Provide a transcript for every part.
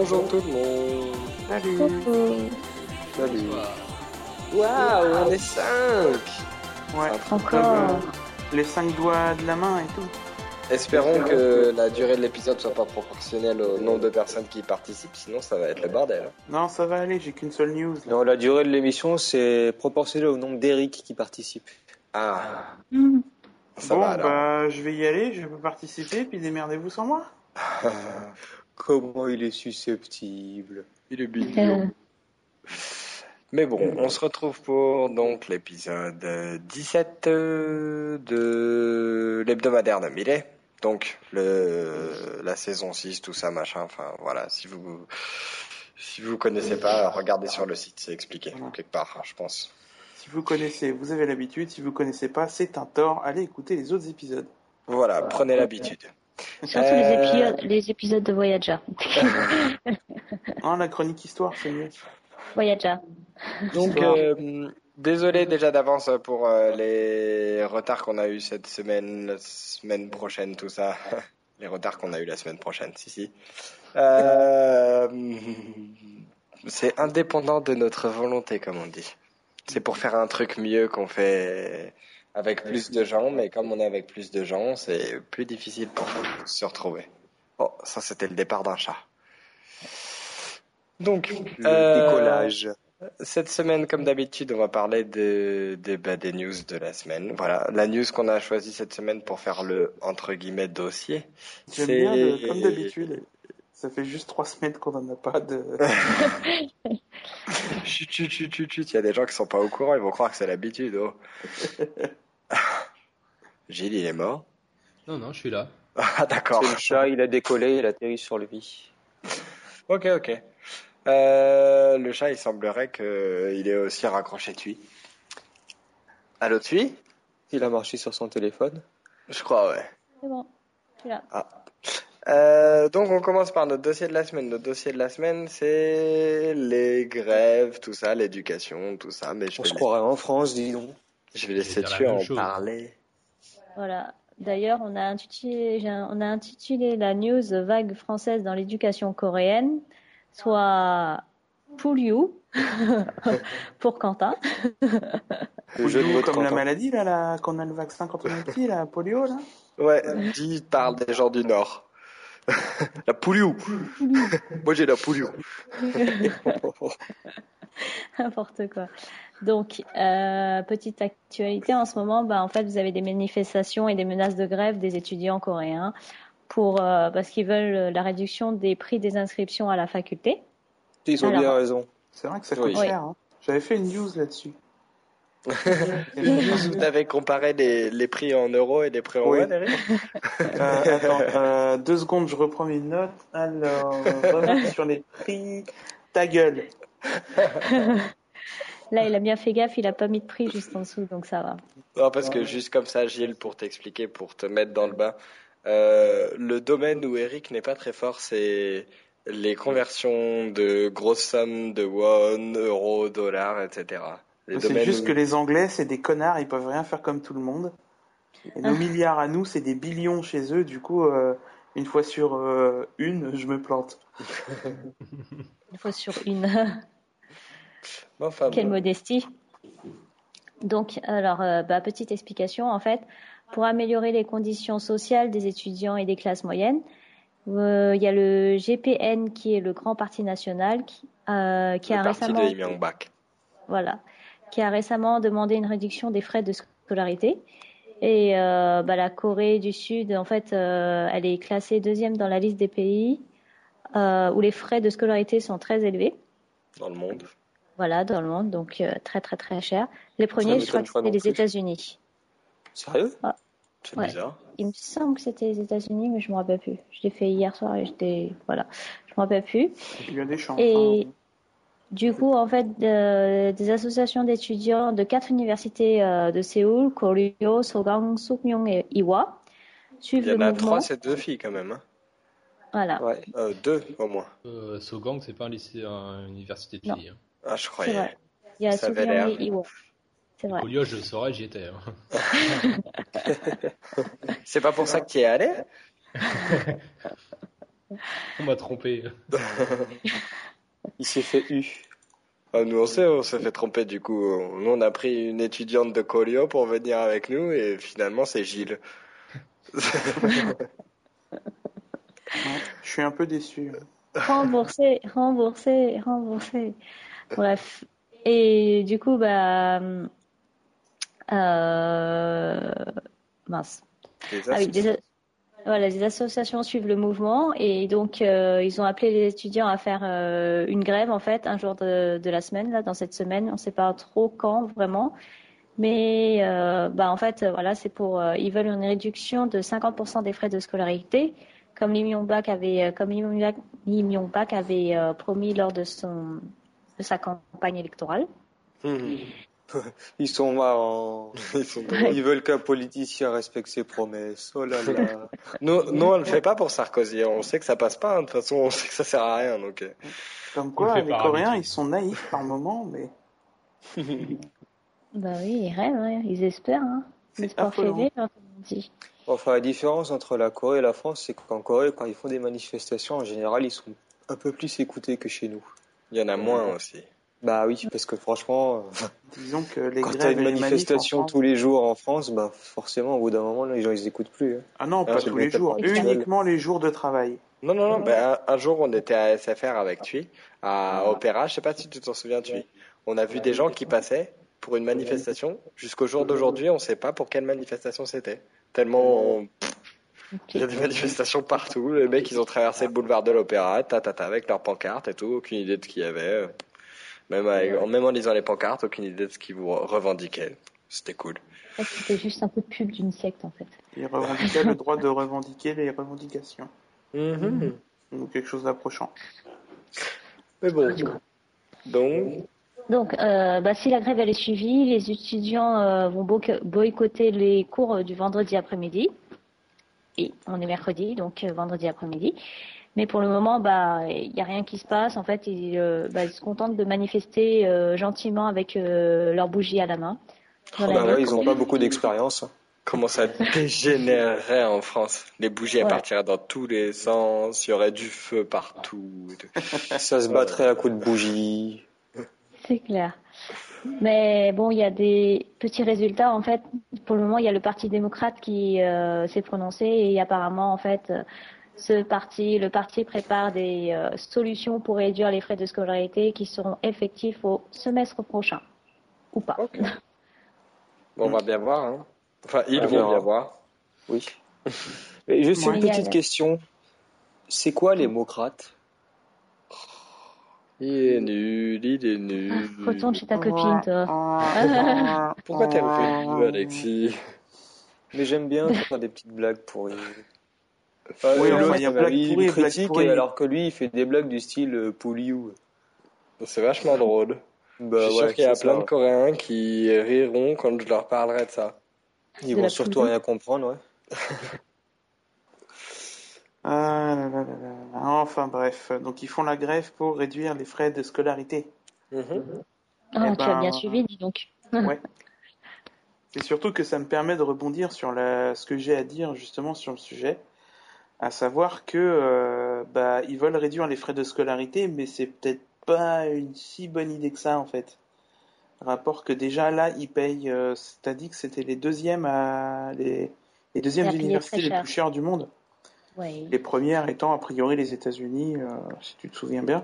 Bonjour tout le monde. Salut. Salut. Waouh, on est 5 Ouais. Encore. Les cinq doigts de la main et tout. Espérons que la durée de l'épisode soit pas proportionnelle au nombre de personnes qui y participent, sinon ça va être le bordel. Non, ça va aller, j'ai qu'une seule news. là. Non, la durée de l'émission, c'est proportionnel au nombre d'Eric qui participent. Ah, Mhm. ça bon, va alors. bah, je vais y aller, je peux participer, puis démerdez-vous sans moi. Comment il est susceptible. Il est Euh, mignon. Mais bon, on se retrouve pour donc l'épisode euh, 17 euh, de l'hebdomadaire de Millet. Donc le la saison 6, tout ça, machin. Enfin voilà, si vous si vous connaissez pas, regardez sur le site, c'est expliqué quelque part, hein, je pense. Si vous connaissez, vous avez l'habitude. Si vous connaissez pas, c'est un tort. Allez écouter les autres épisodes. Voilà, prenez l'habitude. Surtout Euh, les, épisodes, les épisodes de Voyager. Hein, la chronique histoire, c'est mieux. Voyager. Donc, euh, désolé déjà d'avance pour euh, les retards qu'on a eu cette semaine, la semaine prochaine, tout ça. Les retards qu'on a eu la semaine prochaine, si, si. Euh, c'est indépendant de notre volonté, comme on dit. C'est pour faire un truc mieux qu'on fait avec plus de gens, mais comme on est avec plus de gens, c'est plus difficile pour nous de se retrouver. Oh, ça c'était le départ d'un chat. Donc, Le euh, décollage. cette semaine, comme d'habitude, on va parler de, de- bah, des news de la semaine. Voilà, la news qu'on a choisie cette semaine pour faire le entre guillemets dossier. J'aime c'est- bien, le- comme d'habitude. Ça fait juste trois semaines qu'on en a pas de. Chut, chut, chut, chut, chut. Il y a des gens qui sont pas au courant, ils vont croire que c'est l'habitude. Oh. Gilles, il est mort. Non, non, je suis là. Ah d'accord. C'est le chat, il a décollé, il atterrit sur lui. Ok, ok. Euh, le chat, il semblerait que il est aussi raccroché de lui. Allô, Tui Il a marché sur son téléphone. Je crois, ouais. C'est bon. Je suis là. Euh, donc on commence par notre dossier de la semaine. Notre dossier de la semaine, c'est les grèves, tout ça, l'éducation, tout ça. Mais je On se la- croirait en France, dis donc. je vais laisser la même en chose. parler. Voilà. D'ailleurs, on a intitulé, j'ai un- on a intitulé la news vague française dans l'éducation coréenne, soit Pouliou pour Quentin. Le jeu de comme la Quentin. maladie là, là qu'on a le vaccin quand on est petit, la polio là. Ouais, dis parle des gens du Nord. la pouliou. Moi j'ai la pouliou. N'importe quoi. Donc, euh, petite actualité, en ce moment, bah, en fait, vous avez des manifestations et des menaces de grève des étudiants coréens pour, euh, parce qu'ils veulent la réduction des prix des inscriptions à la faculté. Ils ont Alors- bien raison. C'est vrai que ça Oui. coûte cher. Hein. J'avais fait une news là-dessus. Vous avez comparé les, les prix en euros et les prix en Oui. won, Eric? Euh, attends, euh, deux secondes, je reprends mes notes. Alors, revenons sur les prix. Ta gueule. Là, il a bien fait gaffe, il a pas mis de prix juste en dessous, donc ça va. Non, parce que juste comme ça, Gilles, pour t'expliquer, pour te mettre dans le bain, euh, le domaine où Eric n'est pas très fort, c'est les conversions de grosses sommes de won, euros, dollars, etc. C'est juste où- que les Anglais, c'est des connards, ils peuvent rien faire comme tout le monde. Et nos milliards à nous, c'est des billions chez eux. Du coup, euh, une fois sur euh, une, je me plante. Une fois sur une. Enfin, Quelle bon. modestie. Donc, alors, euh, bah, petite explication, en fait, pour améliorer les conditions sociales des étudiants et des classes moyennes, euh, il y a le GPN qui est le Grand Parti national qui, euh, qui le a parti récemment, de voilà, qui a récemment demandé une réduction des frais de scolarité. Et euh, bah, la Corée du Sud, en fait, euh, elle est classée deuxième dans la liste des pays euh, où les frais de scolarité sont très élevés. dans le monde. Voilà, dans le monde, donc euh, très très très cher. Les premiers, je crois que c'était les. États-Unis. Sérieux? C'est Ouais. bizarre. Il me semble que c'était les États-Unis, mais je me rappelle plus. Je l'ai fait hier soir et j'étais voilà, je me rappelle plus. Il y a des chances. Et hein. Du coup, en fait, de- des associations d'étudiants de quatre universités euh, de Séoul, Koryo, Sogang, Sukmyong et Iwa Il suivent y le en a mouvement. trois, c'est deux filles quand même. hein. Voilà, Ouais. Euh, deux au moins. Euh, Sogang, c'est pas un lycée, une université de Non. filles. Hein. Ah, je c'est croyais. vrai. Il y a Sukmyong et Iwa. C'est vrai. Au lieu, je le saurais, j'y étais. hein. C'est pas pour ça que tu y es allé? On m'a trompé. Il s'est fait U. Ah, nous on sait, on s'est fait tromper du coup. Nous on a pris une étudiante de Colio pour venir avec nous et finalement c'est Gilles. Je suis un peu déçu. Remboursé, remboursé, remboursé. Bref. Et du coup, bah. Euh... Mince. Les Ah oui, des, voilà, les associations suivent le mouvement et donc euh, ils ont appelé les étudiants à faire euh, une grève en fait un jour de, la semaine là dans cette semaine. On ne sait pas trop quand vraiment, mais euh, bah en fait voilà c'est pour ils veulent une réduction de 50% des frais de scolarité comme Lee Myung-bak avait comme avait promis lors de son de sa campagne électorale. Mhm. Ils sont marrants. Ils sont. Ils veulent qu'un politicien respecte ses promesses. Oh là là. Nous, nous, on le fait pas pour Sarkozy. On sait que ça passe pas. hein. De toute façon, on sait que ça sert à rien. Donc, euh. Comme quoi, les Coréens, ils sont naïfs par moment, mais Bah oui, ils rêvent, hein, ils espèrent. Hein. C'est L'espoir fait affolant. vivre, comme on dit. Enfin, la différence entre la Corée et la France, c'est qu'en Corée, quand ils font des manifestations, en général, ils sont un peu plus écoutés que chez nous. il y en a moins aussi. Bah oui, parce que franchement, euh, disons que les quand t'as et une manifestation France- tous les jours en France, bah forcément, au bout d'un moment, les gens, ils écoutent plus. hein. Ah non, Ah, pas tous les le jours, uniquement les jours de travail. Non, non, non. Ben, un, un jour, on était à SFR avec Tui, à Opéra. Je sais pas si tu t'en souviens, Tui. On a vu des gens qui passaient pour une manifestation. Jusqu'au jour d'aujourd'hui, on sait pas pour quelle manifestation c'était. Tellement on- il y a des manifestations partout. Les mecs, ils ont traversé le boulevard de l'Opéra, ta, ta, ta, avec leurs pancartes et tout. Aucune idée de ce qu'il y avait. Même, avec- même en lisant les pancartes, aucune idée de ce qu'ils vous revendiquaient. C'était cool. C'était juste un peu de pub d'une secte en fait. Ils revendiquaient le droit de revendiquer les revendications. Mhm. Ou quelque chose d'approchant. Mais bon. Donc, Donc, euh, bah, si la grève elle est suivie, les étudiants euh, vont bo- boycotter les cours euh, du vendredi après-midi. Et on est mercredi, donc euh, vendredi après-midi. Mais pour le moment, bah, il n'y a rien qui se passe. En fait, ils, euh, bah, ils se contentent de manifester euh, gentiment avec euh, leurs bougies à la main. La Bah ouais, ils ont pas beaucoup d'expérience. hein. comment ça dégénérerait en France? Les bougies, elles Ouais. partiraient dans tous les sens. Il y aurait du feu partout. Ça se battrait à coups de bougie. C'est clair. Mais bon, il y a des petits résultats. En fait, pour le moment, il y a le Parti démocrate qui euh, s'est prononcé et apparemment, en fait, euh, ce parti, le parti prépare des euh, solutions pour réduire les frais de scolarité qui seront effectifs au semestre prochain. Ou pas. Bon, on va bien voir. Hein. Enfin, ils On vont bien voir. Oui. Et juste une petite question. C'est quoi les mocrates Il est nul, il est nul. Retourne chez ta copine, toi. Ah, Pourquoi t'es revenu, Alexis? Mais j'aime bien faire des petites blagues Oui, enfin, il y a me blagues critique, et alors que lui, il fait des blagues du style euh, Pouliou. C'est vachement drôle. Bah, je suis sûr qu'il y a plein ça. de Coréens qui riront quand je leur parlerai de ça. Ils vont surtout rien comprendre, ouais. Ah là là là là là. Enfin bref, donc ils font la grève pour réduire les frais de scolarité. Oh, Eh tu as ben, bien suivi, dis donc. Ouais. C'est surtout que ça me permet de rebondir sur la, ce que j'ai à dire justement sur le sujet, à savoir que euh, bah ils veulent réduire les frais de scolarité, mais c'est peut-être pas une si bonne idée que ça en fait. Rapport que déjà là ils payent, euh, t'as dit que c'était les deuxièmes à les, les deuxièmes universités les plus chères du monde. Oui. Les premières étant a priori les États-Unis, euh, si tu te souviens bien.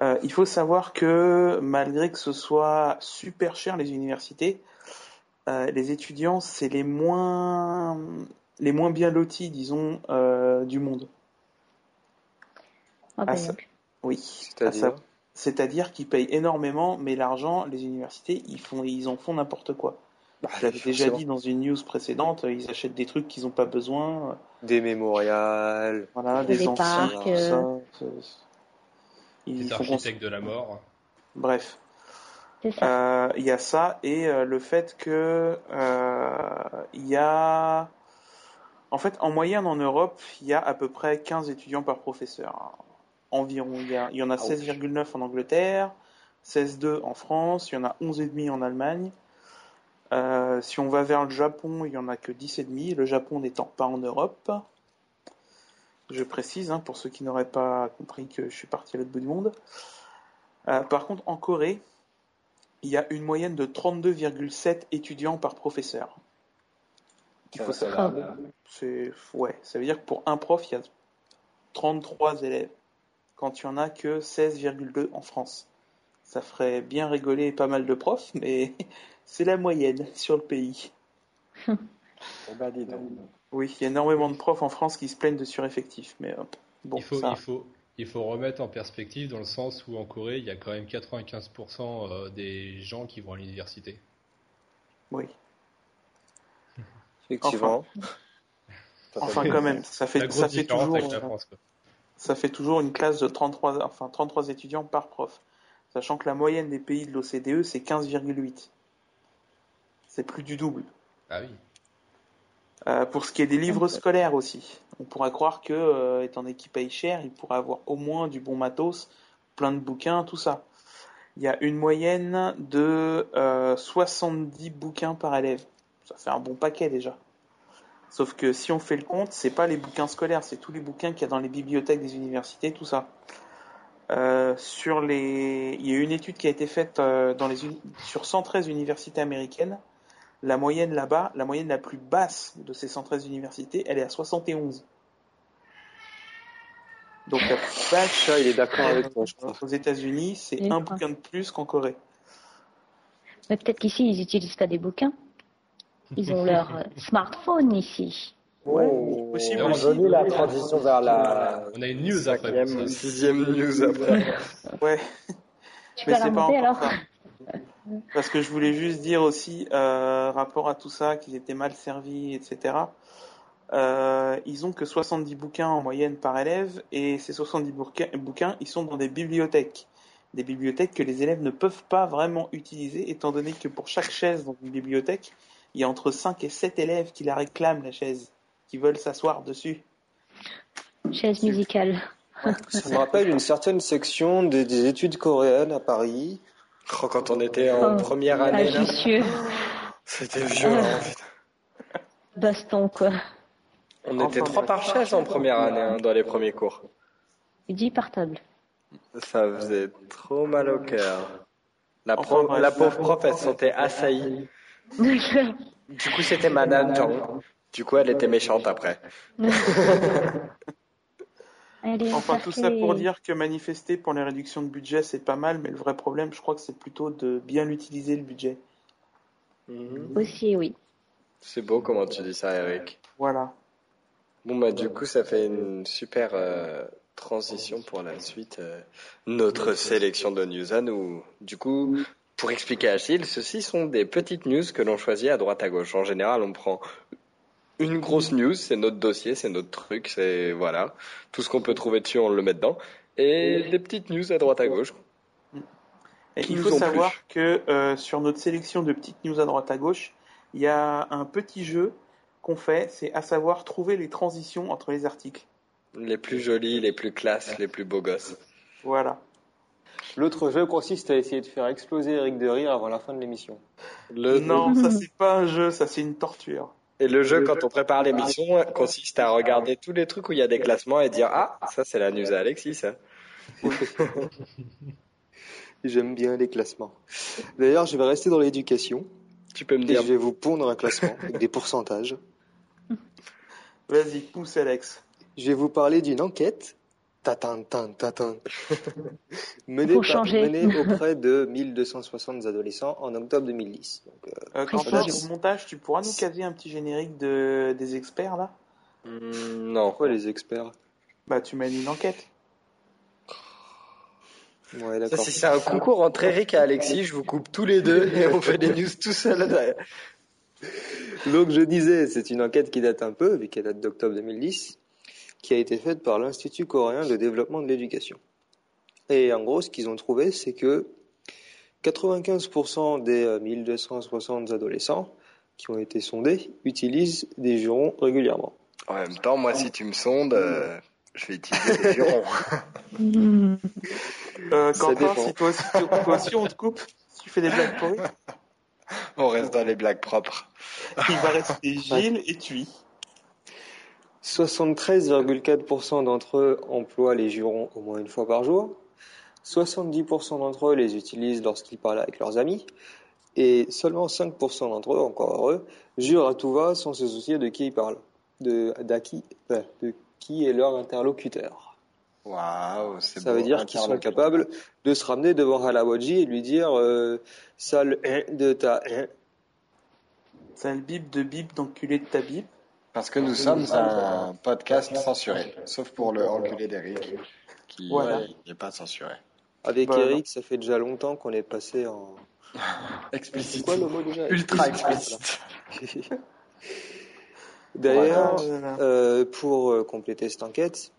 Euh, il faut savoir que malgré que ce soit super cher les universités, les étudiants c'est les moins les moins bien lotis, disons, euh, du monde. Ah, bah, Ah. Oui. C'est-à-dire À sa- C'est-à-dire qu'ils payent énormément, mais l'argent, les universités, ils font, ils en font n'importe quoi. Bah, Je l'avais déjà dit dans une news précédente, ils achètent des trucs qu'ils n'ont pas besoin. Des mémorials. Voilà, Des des anciens, parcs, ça. Ils Les font architectes de la mort. Bref. Euh, Il y a ça et euh, le fait que euh, il y a en fait en moyenne en Europe il y a à peu près 15 étudiants par professeur environ il y, a, il y en a Ah oui. 16,9 en Angleterre 16,2 en France il y en a 11,5 en Allemagne Euh, si on va vers le Japon il y en a que 10,5 le Japon n'étant pas en Europe Je précise, hein, pour ceux qui n'auraient pas compris que je suis parti à l'autre bout du monde. Euh, par contre, en Corée, il y a une moyenne de 32,7 étudiants par professeur. Il faut savoir. C'est ouais, ça veut dire que pour un prof, il y a 33 élèves, quand il y en a que 16,2 en France. Ça ferait bien rigoler pas mal de profs, mais c'est la moyenne sur le pays. Eh ben, dis donc. Oui, il y a énormément de profs en France qui se plaignent de sureffectif, mais euh, bon, il, faut, ça. il, faut, il faut remettre en perspective dans le sens où en Corée, il y a quand même 95% euh, des gens qui vont à l'université. Oui. Effectivement. Enfin, quand même, ça fait, ça fait toujours, euh, France. ça fait toujours une classe de 33, enfin 33 étudiants par prof, sachant que la moyenne des pays de l'OCDE c'est 15,8. C'est plus du double. Ah oui. Euh, pour ce qui est des livres scolaires aussi, on pourrait croire que, euh, étant donné qu'ils payent cher, ils pourraient avoir au moins du bon matos, plein de bouquins, tout ça. Il y a une moyenne de euh, 70 bouquins par élève. Ça fait un bon paquet déjà. Sauf que si on fait le compte, c'est pas les bouquins scolaires, c'est tous les bouquins qu'il y a dans les bibliothèques des universités, tout ça. Euh, sur les, il y a une étude qui a été faite euh, dans les uni- sur 113 universités américaines. La moyenne là-bas, la moyenne la plus basse de ces 113 universités, elle est à 71. Donc la plus basse Ça, il est d'accord avec toi, je aux États-Unis, c'est un bouquin de plus qu'en Corée. Mais peut-être qu'ici, ils n'utilisent pas des bouquins. Ils ont leur smartphone ici. Ouais, Oh. possible on aussi. la transition vers la On a une news après. sixième news après. Ouais. Tu Mais peux la c'est pas remonter encore alors ça. Parce que je voulais juste dire aussi, euh, rapport à tout ça, qu'ils étaient mal servis, etc. Euh, ils ont que 70 bouquins en moyenne par élève, et ces 70 bouquins, bouquins, ils sont dans des bibliothèques. Des bibliothèques que les élèves ne peuvent pas vraiment utiliser, étant donné que pour chaque chaise dans une bibliothèque, il y a entre 5 et 7 élèves qui la réclament, la chaise, qui veulent s'asseoir dessus. Chaise musicale. Ça me rappelle une certaine section des, des études coréennes à Paris. Oh, quand on était en Oh. première Ah, année, là, Astucieux. c'était violent. putain. Baston, quoi. On Enfin, était trois par chaise en première année, hein, dans les premiers cours. Et 10 par table. Ça faisait trop mal au cœur. La, Enfin, pro- bref. la pauvre prof, elle se sentait assaillie. Du coup, c'était Madame Zhang. Du coup, elle était méchante après. Allez, Enfin, tout ça pour dire que manifester pour les réductions de budget, c'est pas mal, mais le vrai problème, je crois que c'est plutôt de bien l'utiliser, le budget. Aussi, oui. C'est beau comment tu dis ça, Eric. Voilà. Bon, bah, du coup, ça fait une super euh, transition pour la suite. euh, notre sélection de news à nous. Du coup, pour expliquer à Achille, ceci sont des petites news que l'on choisit à droite à gauche. En général, on prend une grosse news, c'est notre dossier, c'est notre truc, c'est voilà. Tout ce qu'on peut trouver dessus, on le met dedans. Et des petites news à droite à gauche. Et il faut savoir que euh, sur notre sélection de petites news à droite à gauche, il y a un petit jeu qu'on fait, c'est à savoir trouver les transitions entre les articles. Les plus jolis, les plus classes, les plus beaux gosses. Voilà. L'autre jeu consiste à essayer de faire exploser Eric de rire avant la fin de l'émission. Le... Non, ça c'est pas un jeu, ça c'est une torture. Et le jeu, quand on prépare l'émission, consiste à regarder tous les trucs où il y a des classements et dire Ah, ça c'est la news à Alexis, ça. J'aime bien les classements. D'ailleurs, je vais rester dans l'éducation Tu peux me et dire je vais vous pondre un classement avec des pourcentages. Vas-y, pousse Alex. Je vais vous parler d'une enquête tatin, tatin, tatin, menée, Faut par- auprès de 1260 adolescents en octobre 2010. Donc, euh, Euh, Quentin, Précision. au montage, tu pourras nous caser un petit générique de, des experts là? Hmm, Non. quoi les experts? Bah, tu mènes une enquête. Ouais, Ça, si c'est un concours entre Eric et Alexis, je vous coupe tous les deux et on fait des news tout seuls. Donc je disais, c'est une enquête qui date un peu, vu qu'elle date d'octobre 2010, qui a été faite par l'Institut coréen de développement de l'éducation. Et en gros, ce qu'ils ont trouvé, c'est que 95% des euh, 1260 adolescents qui ont été sondés utilisent des jurons régulièrement. En même temps, moi, si tu me sondes, euh, je vais utiliser des jurons. Euh, Ça Quentin, dépend. si toi aussi, toi aussi on te coupe, si tu fais des blagues pourries, On reste dans les blagues propres. il va rester Gilles et Tui. 73,4% d'entre eux emploient les jurons au moins une fois par jour. 70% d'entre eux les utilisent lorsqu'ils parlent avec leurs amis. Et seulement 5% d'entre eux, encore heureux, jurent à tout va sans se soucier de qui ils parlent, de, qui- de qui est leur interlocuteur. Waouh, c'est Ça beau. veut dire qu'ils sont capables de se ramener devant Halawadji et lui dire euh, sale hein de ta hein. Sale bip de bip d'enculé de ta bip. Parce que nous sommes un podcast censuré, sauf pour le enculé d'Eric, qui Voilà. n'est pas censuré. Avec Bah, Eric, ça fait déjà longtemps qu'on est passé en. C'est Explicite. quoi le mot déjà Ultra Explicite. D'ailleurs, voilà. euh, pour euh, compléter cette enquête,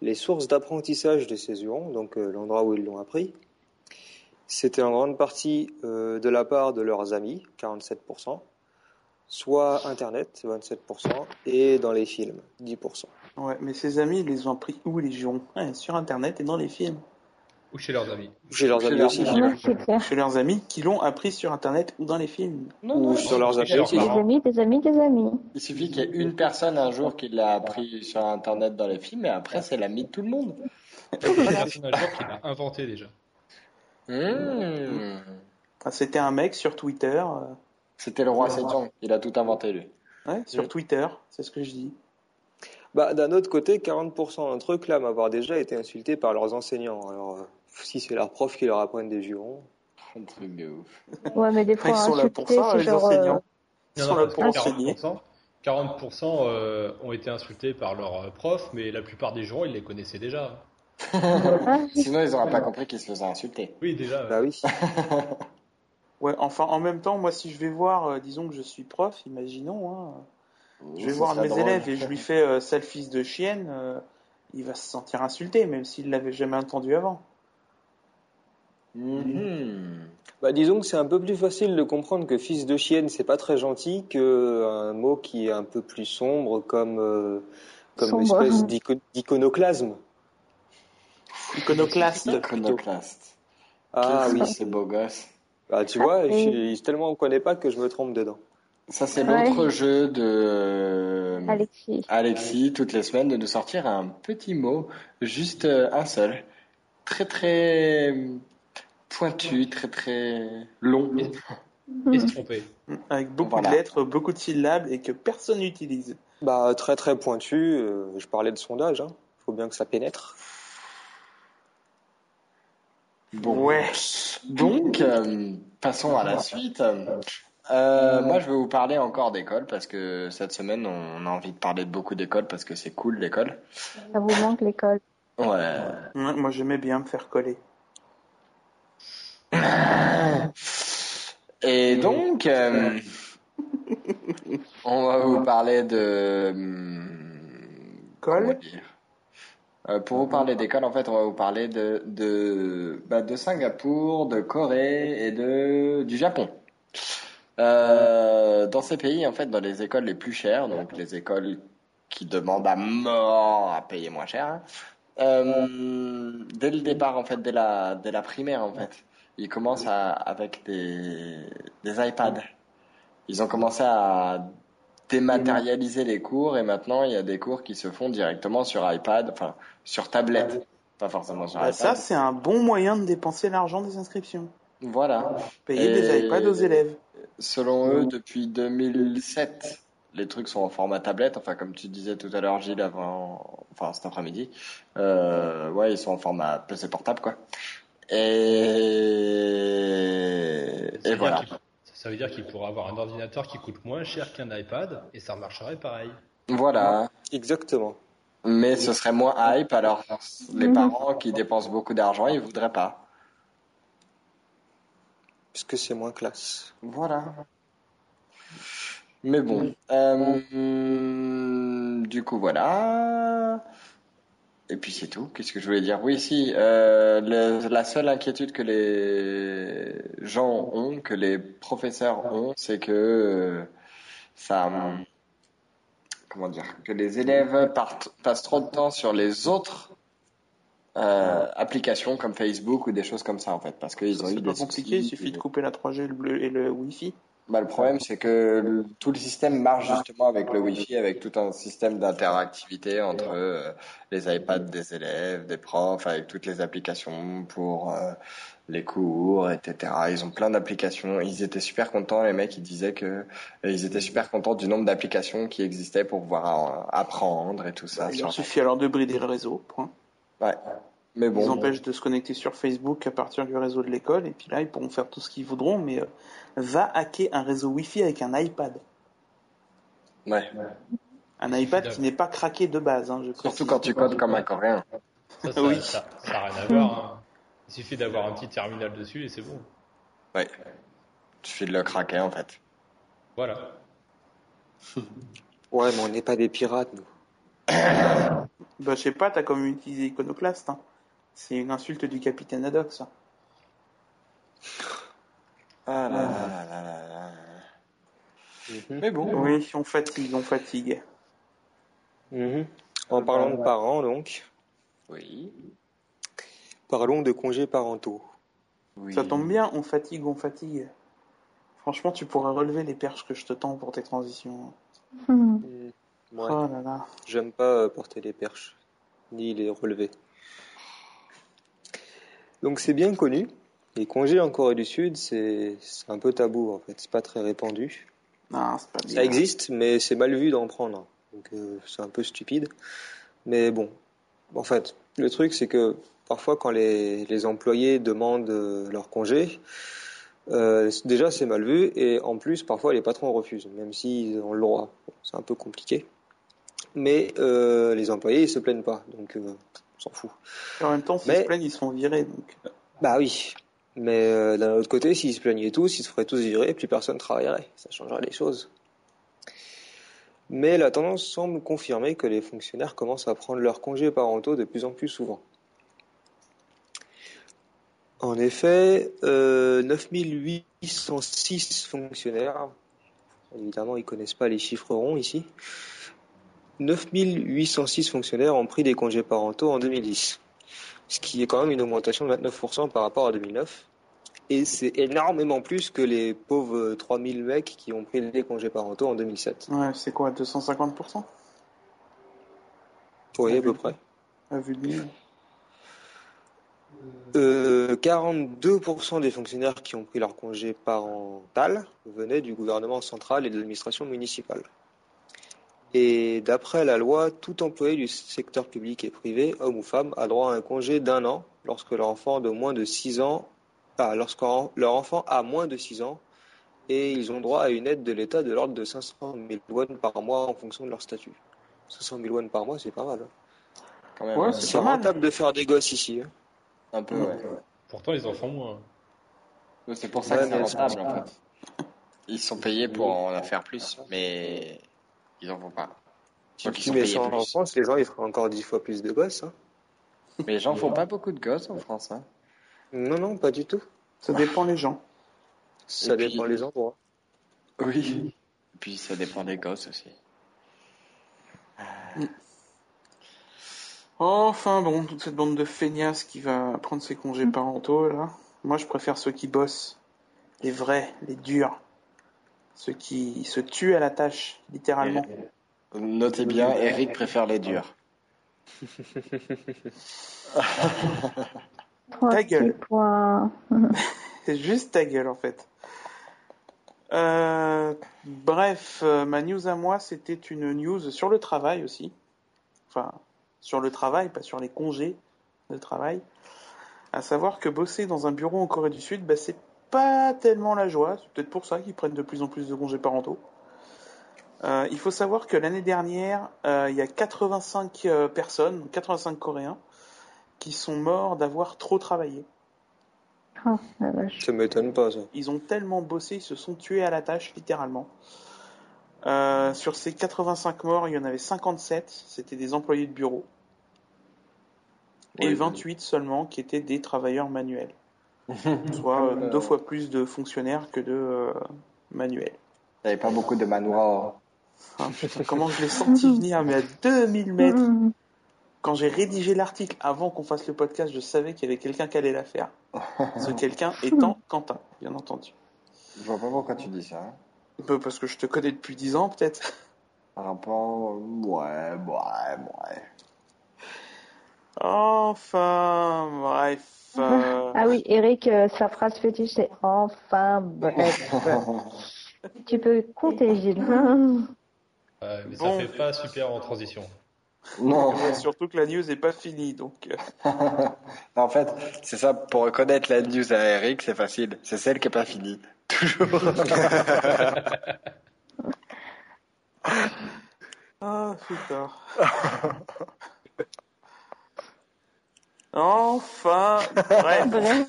les sources d'apprentissage de ces hurons, donc euh, l'endroit où ils l'ont appris, c'était en grande partie euh, de la part de leurs amis, 47%, soit Internet, 27%, et dans les films, 10%. Ouais, mais ses amis, ils les ont appris où les jurons Ouais, Sur Internet et dans les films. Ou chez leurs amis. Chez leurs Chez amis leurs aussi. Chez leurs amis qui l'ont appris sur Internet ou dans les films. Ou sur leurs Chez amis leurs. Des amis, des amis, des amis. Il suffit qu'il y ait une personne un jour qui l'a appris sur Internet dans les films, et après c'est l'ami de tout le monde. Il y a une personne un jour qui l'a inventé déjà. Mmh. Enfin, C'était un mec sur Twitter. Euh, C'était le roi Sejong, il a tout inventé lui. Ouais, sur. Twitter, c'est ce que je dis. Bah, d'un autre côté, 40% d'entre eux clament avoir déjà été insultés par leurs enseignants. Alors, euh, si c'est leurs profs qui leur apprennent des jurons. Un truc de ouf. Ouais, mais des fois, Ils sont là pour ça, c'est les genre, enseignants. Ils Non, sont non, là parce pour que enseigner. 40%, 40% euh, ont été insultés par leurs euh, profs, mais la plupart des jurons, ils les connaissaient déjà. Sinon ils n'auraient pas compris qu'ils se faisaient insulter. Oui, déjà. Bah oui. Ouais, enfin, en même temps, moi, si je vais voir, euh, disons que je suis prof, imaginons, hein, je vais voir mes drôle. élèves et je lui fais euh, sale fils de chienne, euh, il va se sentir insulté, même s'il l'avait jamais entendu avant. Mhm. Bah, disons que c'est un peu plus facile de comprendre que fils de chienne, c'est pas très gentil que un mot qui est un peu plus sombre comme, euh, comme une Sombre. espèce d'ico- d'iconoclasme. Iconoclaste. Iconoclaste. Ah Qu'est-ce oui. c'est beau gosse. Bah, tu vois, je suis tellement on connaît pas que je me trompe dedans. Ça c'est Ouais. l'autre jeu de Alexis. Alexis toutes les semaines de nous sortir un petit mot, juste euh, un seul, très très pointu, très très long. Et se tromper. Avec beaucoup Voilà. de lettres, beaucoup de syllabes et que personne n'utilise. Bah, très très pointu. euh, je parlais de sondage. Hein. Faut bien que ça pénètre. Bon. Ouais. Donc, euh, passons à la suite. Euh, moi, je vais vous parler encore d'école parce que cette semaine, on a envie de parler de beaucoup d'école parce que c'est cool l'école. Ça vous manque l'école? Ouais. Ouais, moi, j'aimais bien me faire coller. Et donc, euh, on va vous parler de. hum, Colle? Euh, Pour vous parler d'école, en fait, on va vous parler de de bah, de Singapour, de Corée et de du Japon. Euh, dans ces pays, en fait, dans les écoles les plus chères, donc les écoles qui demandent à mort à payer moins cher, hein, euh, dès le départ, en fait, dès la dès la primaire, en fait, ils commencent à, avec des des iPads. Ils ont commencé à dématérialiser les cours et maintenant il y a des cours qui se font directement sur iPad, enfin sur tablette, pas forcément sur Bah, iPad. ça, c'est un bon moyen de dépenser l'argent des inscriptions. Voilà. Payer Et- des iPads aux élèves. Selon eux, depuis 2007, les trucs sont en format tablette. Enfin, comme tu disais tout à l'heure, Gilles, avant, enfin cet après-midi, euh, ouais, ils sont en format PC portable, quoi. Et, et voilà. Ça veut dire qu'il pourra avoir un ordinateur qui coûte moins cher qu'un iPad et ça marcherait pareil. Voilà. Exactement. Mais ce serait moins hype, alors les Mhm. parents qui dépensent beaucoup d'argent, ils voudraient pas. Parce que c'est moins classe. Voilà. Mais bon, euh, du coup voilà. Et puis c'est tout. Qu'est-ce que je voulais dire? Oui, si. euh, le- la seule inquiétude que les gens ont, que les professeurs ont, c'est que euh, ça, comment dire, que les élèves partent, passent trop de temps sur les autres euh, applications comme Facebook ou des choses comme ça en fait, parce qu'ils ont eu C'est des pas compliqué, il suffit de couper la 3G et le, bleu- et le Wi-Fi. Bah, le problème, c'est que le- tout le système marche justement avec le Wi-Fi, avec tout un système d'interactivité entre euh, les iPads des élèves, des profs, avec toutes les applications pour euh, les cours, etc. Ils ont plein d'applications. Ils étaient super contents, les mecs, ils disaient que euh, ils étaient super contents du nombre d'applications qui existaient pour pouvoir apprendre et tout ça. Il leur suffit alors de brider le réseau, point. Ouais. Mais Ils bon, empêchent de se connecter sur Facebook à partir du réseau de l'école, et puis là, ils pourront faire tout ce qu'ils voudront, mais euh, va hacker un réseau Wi-Fi avec un iPad. ouais. Un iPad qui n'est pas craqué de base, hein, je Surtout quand tu codes comme un Coréen. Ça, ça, Oui. ça, ça a rien à voir. hein. Il suffit d'avoir un petit terminal dessus et c'est bon. Ouais. Tu fais de le craquer en fait. Voilà. Ouais, mais on n'est pas des pirates, nous. Bah, je sais pas, t'as comme utilisé iconoclaste. Hein. C'est une insulte du capitaine Haddock, ça. Ah là là là là là là. Mhm. Mais bon. Oui, on fatigue, on fatigue. En parlant de parents, donc, Oui. parlons de congés parentaux. Oui. Ça tombe bien, on fatigue, on fatigue. Franchement, tu pourrais relever les perches que je te tends pour tes transitions. Ouais, Oh là là. j'aime pas euh, porter les perches, ni les relever. Donc c'est bien connu. Les congés en Corée du Sud, c'est un peu tabou en fait, c'est pas très répandu. Non, pas bien. Ça existe, mais c'est mal vu d'en prendre. Donc euh, c'est un peu stupide. Mais bon, en fait, le truc c'est que parfois quand les, les employés demandent euh, leur congé, euh, déjà c'est mal vu et en plus parfois les patrons refusent, même s'ils ont le droit. Bon, c'est un peu compliqué. Mais les employés ils se plaignent pas, donc on s'en fout. En même temps, s'ils Mais- se plaignent, ils se font virer. Donc... Bah oui. Mais euh, d'un autre côté, s'ils se plaignaient tous, ils se feraient tous virer, plus personne travaillerait. Ça changerait les choses. Mais la tendance semble confirmer que les fonctionnaires commencent à prendre leurs congés parentaux de plus en plus souvent. En effet, euh, 9806 fonctionnaires, évidemment ils connaissent pas les chiffres ronds ici, 9806 fonctionnaires ont pris des congés parentaux en 2010 ce qui est quand même une augmentation de 29% par rapport à 2009. Et c'est énormément plus que les pauvres 3000 mecs qui ont pris des congés parentaux en 2007. Ouais, c'est quoi, 250% Oui, à peu près. à vue de nez Euh, 42% des fonctionnaires qui ont pris leur congé parental venaient du gouvernement central et de l'administration municipale. Et d'après la loi, tout employé du secteur public et privé, homme ou femme, a droit à un congé d'un an lorsque leur enfant de moins de 6 ans, ah, lorsque leur enfant a moins de 6 ans, et ils ont droit à une aide de l'État de l'ordre de 500 000 won par mois en fonction de leur statut. 500 000 won par mois, c'est pas mal. hein. Quand même. Ouais, euh, c'est rentable de faire des gosses ici. hein. Un peu, ouais. Pourtant, ils en font moins. C'est pour ça Ouais, que c'est rentable en fait. Ils sont payés pour en faire plus, mais ils en font pas. Si Donc, ils tu mets en. France, les gens ils feraient encore 10 fois plus de gosses. hein. Mais les gens font pas beaucoup de gosses en France. Hein. Non, non, pas du tout. Ça dépend les gens. Ça Et puis- dépend les endroits. Oui. Et puis ça dépend des gosses aussi. Enfin bon, toute cette bande de feignasses qui va prendre ses congés parentaux, là. Moi, je préfère ceux qui bossent. Les vrais, les durs. Ceux qui se tuent à la tâche, littéralement. Notez bien, Eric préfère les durs. Ta gueule. juste ta gueule, en fait. Euh, bref, euh, ma news à moi, c'était une news sur le travail aussi. Enfin, sur le travail, pas sur les congés de travail. À savoir que bosser dans un bureau en Corée du Sud, bah, c'est pas tellement la joie. C'est peut-être pour ça qu'ils prennent de plus en plus de congés parentaux. Euh, il faut savoir que l'année dernière, euh, il y a 85 euh, personnes, 85 Coréens, qui sont morts d'avoir trop travaillé. Oh, la vache. Ça m'étonne pas, ça. Ils ont tellement bossé, ils se sont tués à la tâche, littéralement. Euh, sur ces 85 morts, il y en avait 57, c'était des employés de bureau. Et Oui. 28 seulement qui étaient des travailleurs manuels. Soit euh, deux fois plus de fonctionnaires que de euh, manuels. Il n'y avait pas beaucoup de manoirs. Ah, putain, comment je l'ai senti venir, mais à 2000 mètres. Quand j'ai rédigé l'article avant qu'on fasse le podcast, je savais qu'il y avait quelqu'un qui allait la faire. Ce quelqu'un étant Quentin, bien entendu. Je vois pas pourquoi tu dis ça. hein. Parce que je te connais depuis 10 ans, peut-être. Par rapport. Ouais, ouais, ouais. Enfin, bref. euh, Ah oui, Eric, euh, sa phrase fétiche, c'est enfin bref. tu peux compter, Gilles. Ouais, mais Bon. ça fait pas super en transition. Non. surtout que la news est pas finie, donc. euh, en fait, c'est ça, pour reconnaître la news à Eric, c'est facile. C'est celle qui est pas finie. Toujours. Ah, putain. Enfin, bref. Bref.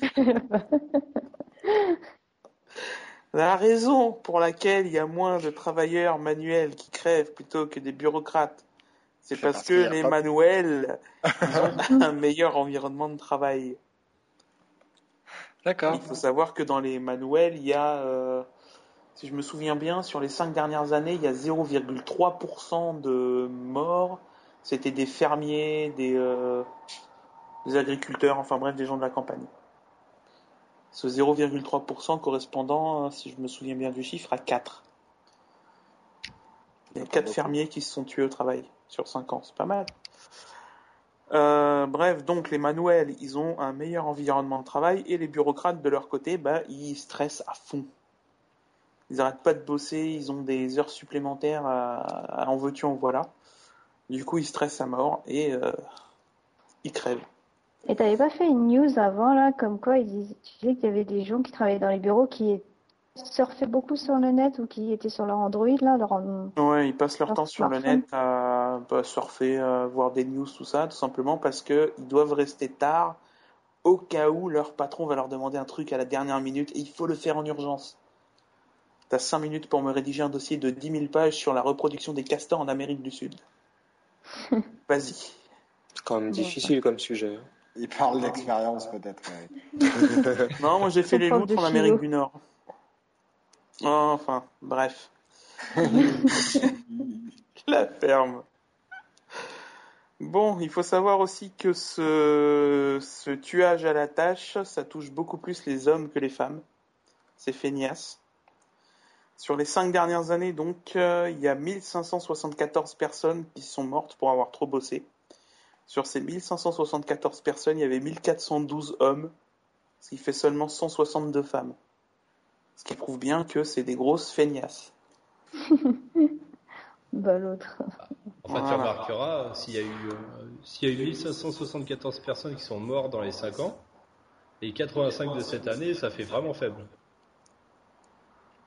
La raison pour laquelle il y a moins de travailleurs manuels qui crèvent plutôt que des bureaucrates, c'est parce que les pas- manuels ont un meilleur environnement de travail. D'accord. Il faut savoir que dans les manuels, il y a, euh, si je me souviens bien, sur les cinq dernières années, il y a 0,3% de morts. C'était des fermiers, des, euh, des agriculteurs, enfin bref, des gens de la campagne. Ce 0,3% correspondant, euh, si je me souviens bien du chiffre, à 4. Il y a 4 fermiers qui se sont tués au travail sur 5 ans, c'est pas mal. Euh, bref, donc les manuels, ils ont un meilleur environnement de travail et les bureaucrates de leur côté, bah, ils stressent à fond. Ils arrêtent pas de bosser, ils ont des heures supplémentaires à, à en veux-tu, en voilà. Du coup, ils stressent à mort et euh, ils crèvent. Et t'avais pas fait une news avant, là, comme quoi ils disaient, tu disais qu'il y avait des gens qui travaillaient dans les bureaux qui surfaient beaucoup sur le net ou qui étaient sur leur Android, là, leur... Ouais, ils passent leur Leur temps sur le net à, bah, surfer, à voir des news, tout ça, tout simplement parce que ils doivent rester tard au cas où leur patron va leur demander un truc à la dernière minute et il faut le faire en urgence. T'as 5 minutes pour me rédiger un dossier de 10 000 pages sur la reproduction des castors en Amérique du Sud. Vas-y. C'est quand même difficile comme sujet. Il parle d'expérience, peut-être. Non, moi j'ai fait les loutres en. Amérique du Nord. Enfin, bref. La ferme. Bon, il faut savoir aussi que ce, ce tuage à la tâche, ça touche beaucoup plus les hommes que les femmes. C'est feignasse. Sur les cinq dernières années, donc, euh, il y a 1574 personnes qui sont mortes pour avoir trop bossé. Sur ces 1574 personnes, il y avait 1412 hommes, ce qui fait seulement 162 femmes. Ce qui prouve bien que c'est des grosses feignasses. Bah, l'autre. En fait, tu Voilà. remarqueras, s'il y a eu, euh, s'il y a eu 1574 personnes qui sont mortes dans les 5 ans, et 85 de cette année, ça fait vraiment faible.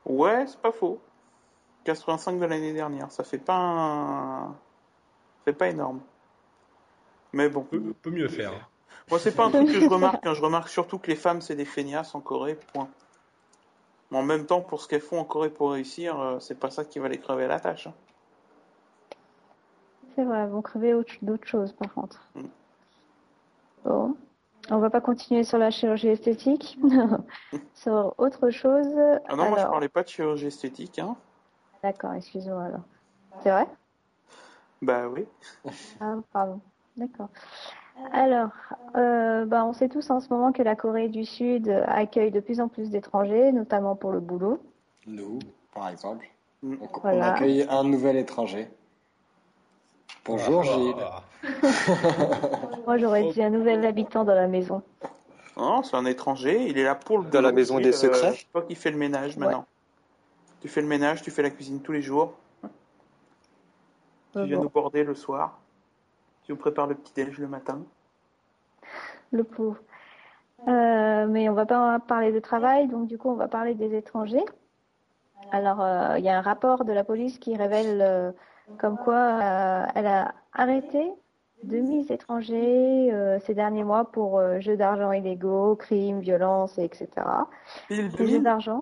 Ouais, c'est pas faux. 85 de l'année dernière, ça fait pas un... ça fait pas énorme. Mais bon, Peut, peut mieux faire. hein. moi c'est pas un truc que je remarque, hein. je remarque surtout que les femmes c'est des feignasses en Corée, point. Mais en même temps, pour ce qu'elles font en Corée pour réussir, euh, c'est pas ça qui va les crever à la tâche. hein. C'est vrai, elles vont crever autre- d'autres choses, par contre. Mm. Bon. On va pas continuer sur la chirurgie esthétique. sur autre chose. Ah non, moi je parlais pas de chirurgie esthétique, hein. d'accord, excuse-moi alors. C'est vrai? Bah oui. Ah, pardon. D'accord. Alors, euh, bah, on sait tous en ce moment que la Corée du Sud accueille de plus en plus d'étrangers, notamment pour le boulot. Nous, par exemple. Mm. On, accueille un nouvel étranger. Bonjour, Gilles. Ah, Moi, j'aurais dit un nouvel habitant dans la maison. Non, c'est un étranger, il est là pour le Dans la maison des euh, secrets C'est toi qui fais le ménage maintenant. Tu fais le ménage, tu fais la cuisine tous les jours. Tu Euh, viens bon, nous border le soir. Tu nous prépares le petit déj le matin? le pauvre. Euh, mais on va pas parler de travail, donc du coup, on va parler des étrangers. Alors, euh, il y a un rapport de la police qui révèle euh, comme quoi elle a arrêté 2000 étrangers ces derniers mois pour jeux d'argent illégaux, crimes, violences, etc. Pile Les jeux 2000, d'argent,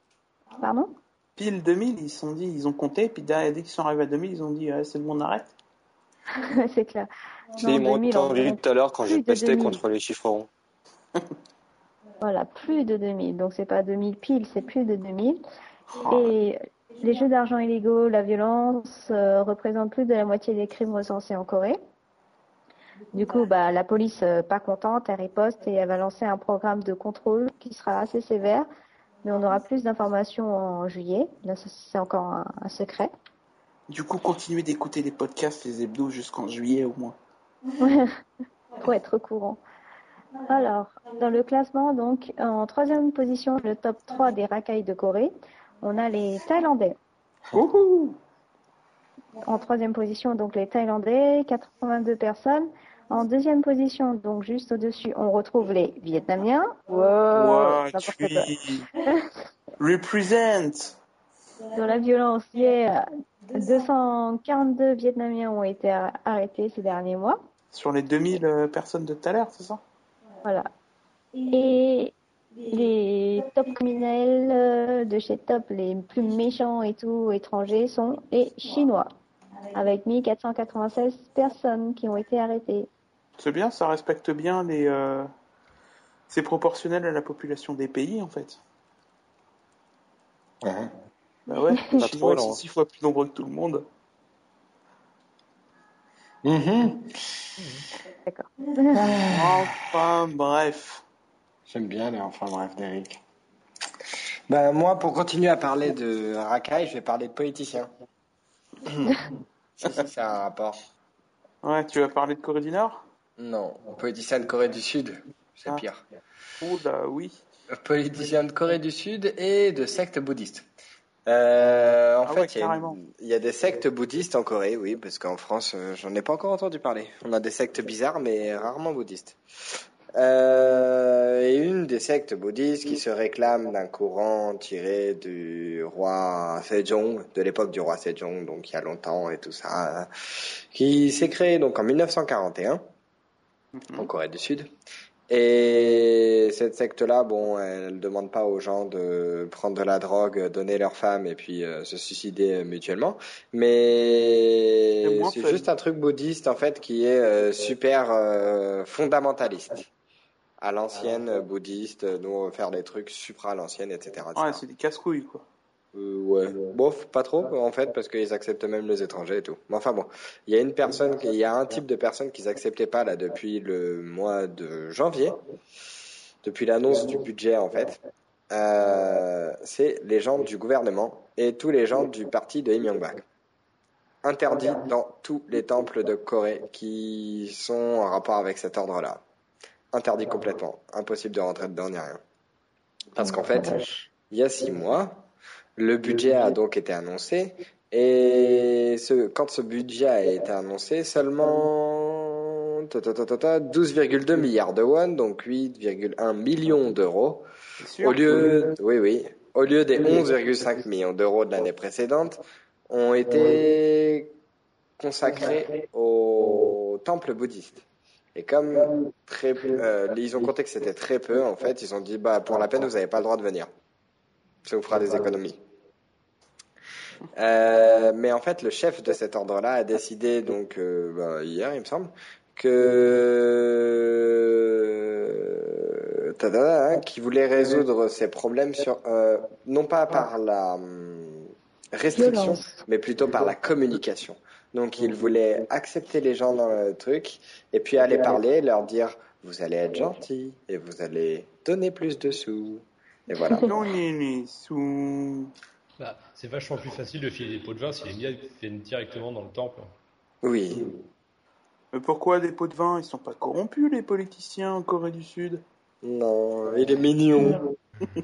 pardon? pile 2000, ils se sont dit, ils ont compté, puis derrière, dès qu'ils sont arrivés à 2000, ils ont dit, c'est bon, on arrête. C'est clair. Ils m'ont 2000, entendu environ tout à l'heure quand plus j'ai de pesté 2000. contre les chiffres ronds. Voilà, plus de 2000. Donc c'est pas 2000 piles, c'est plus de 2000. Oh, Et les jeux d'argent illégaux, la violence euh, représentent plus de la moitié des crimes recensés en Corée. Du coup, bah, la police, euh, pas contente, elle riposte et elle va lancer un programme de contrôle qui sera assez sévère mais on aura plus d'informations en juillet. Là, ça, c'est encore un, un secret. Du coup, continuez d'écouter les podcasts, les hebdos jusqu'en juillet au moins. pour être au courant. Alors, dans le classement, donc, en troisième position, le top 3 des racailles de Corée, on a les Thaïlandais. Wouhou En troisième position, donc les Thaïlandais, 82 personnes. En deuxième position, donc juste au-dessus, on retrouve les Vietnamiens. Wow, tu. Represent Dans la violence, yeah, 242 Vietnamiens ont été ar- arrêtés ces derniers mois. Sur les 2000 euh, personnes de tout à l'heure, c'est ça? Voilà. Et les top criminels euh, de chez Top, les plus méchants et tout étrangers sont les Chinois, avec 1496 personnes qui ont été arrêtées. C'est bien, ça respecte bien les. euh, C'est proportionnel à la population des pays en fait. Ouais. Bah ouais, les Pas Chinois sont six fois plus nombreux que tout le monde. Mhm. D'accord. Enfin, bref. J'aime bien les enfin bref d'Eric. Ben, moi, pour continuer à parler de racaille, je vais parler de politiciens. si, si, c'est un rapport. Ouais, tu vas parler de Corée du Nord? Non, politicien de Corée du Sud, c'est Ah. pire. Oh là, oui. Politicien de Corée du Sud et de sectes bouddhistes. Euh, en Ah fait, ouais, il y a une- carrément. il y, a des sectes bouddhistes en Corée, oui, parce qu'en France, euh, j'en ai pas encore entendu parler. On a des sectes bizarres, mais rarement bouddhistes. Euh, et une des sectes bouddhistes qui se réclame d'un courant tiré du roi Sejong, de l'époque du roi Sejong, donc il y a longtemps et tout ça, qui s'est créé donc en 1941 Mhm. en Corée du Sud. Et cette secte-là, bon, elle demande pas aux gens de prendre de la drogue, donner leur femme et puis euh, se suicider mutuellement. Mais C'est juste un truc bouddhiste en fait qui est euh, super euh, fondamentaliste. À l'ancienne euh, bouddhiste, euh, nous faire des trucs supra à l'ancienne, etc. etc. Ouais, c'est des casse-couilles quoi. Euh, ouais, bof, pas trop en fait, parce qu'ils acceptent même les étrangers et tout. Mais enfin bon, il y a une personne, il y a un type de personne qu'ils acceptaient pas là depuis le mois de janvier, depuis l'annonce du budget en fait. Euh, c'est les gens du gouvernement et tous les gens du parti de Im Young-bak. Interdit dans tous les temples de Corée qui sont en rapport avec cet ordre-là. Interdit complètement. Impossible de rentrer dedans ni rien. Parce qu'en fait, il y a six mois, le budget a donc été annoncé. Et ce, quand ce budget a été annoncé, seulement ta, ta, ta, ta, ta, 12,2 milliards de won, donc 8,1 millions d'euros, C'est sûr. Au lieu, oui, oui, au lieu des 11,5 millions d'euros de l'année précédente, ont été consacrés au temple bouddhiste. Et comme très, euh, ils ont compté que c'était très peu, en fait, ils ont dit, bah, pour la peine, vous n'avez pas le droit de venir. Ça vous fera des économies. Euh, mais en fait, le chef de cet ordre-là a décidé, donc, euh, bah, hier, il me semble, que tada, hein, qui voulait résoudre ces problèmes sur euh, non pas par la hum, restriction, mais plutôt par la communication. Donc il voulait accepter les gens dans le truc et puis aller parler, leur dire vous allez être gentil et vous allez donner plus de sous. Et voilà. Ni, ni, sous. Bah, c'est vachement plus facile de filer des pots de vin si les gars viennent directement dans le temple. Oui. Mais pourquoi des pots de vin Ils sont pas corrompus, les politiciens en Corée du Sud? Non, il est mignon.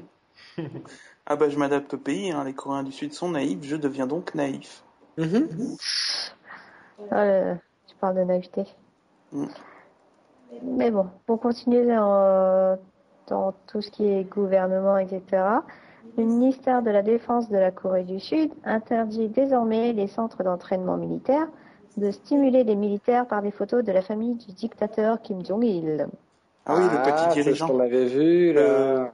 Ah bah je m'adapte au pays, hein. les Coréens du Sud sont naïfs, je deviens donc naïf. Ah, le- tu parles de naïveté. Mm. Mais bon, pour continuer dans, dans tout ce qui est gouvernement, etc., le ministère de la Défense de la Corée du Sud interdit désormais les centres d'entraînement militaire de stimuler les militaires par des photos de la famille du dictateur Kim Jong-il. Ah oui, le petit c'est ce dirigeant. qu'on avait vu là. Euh.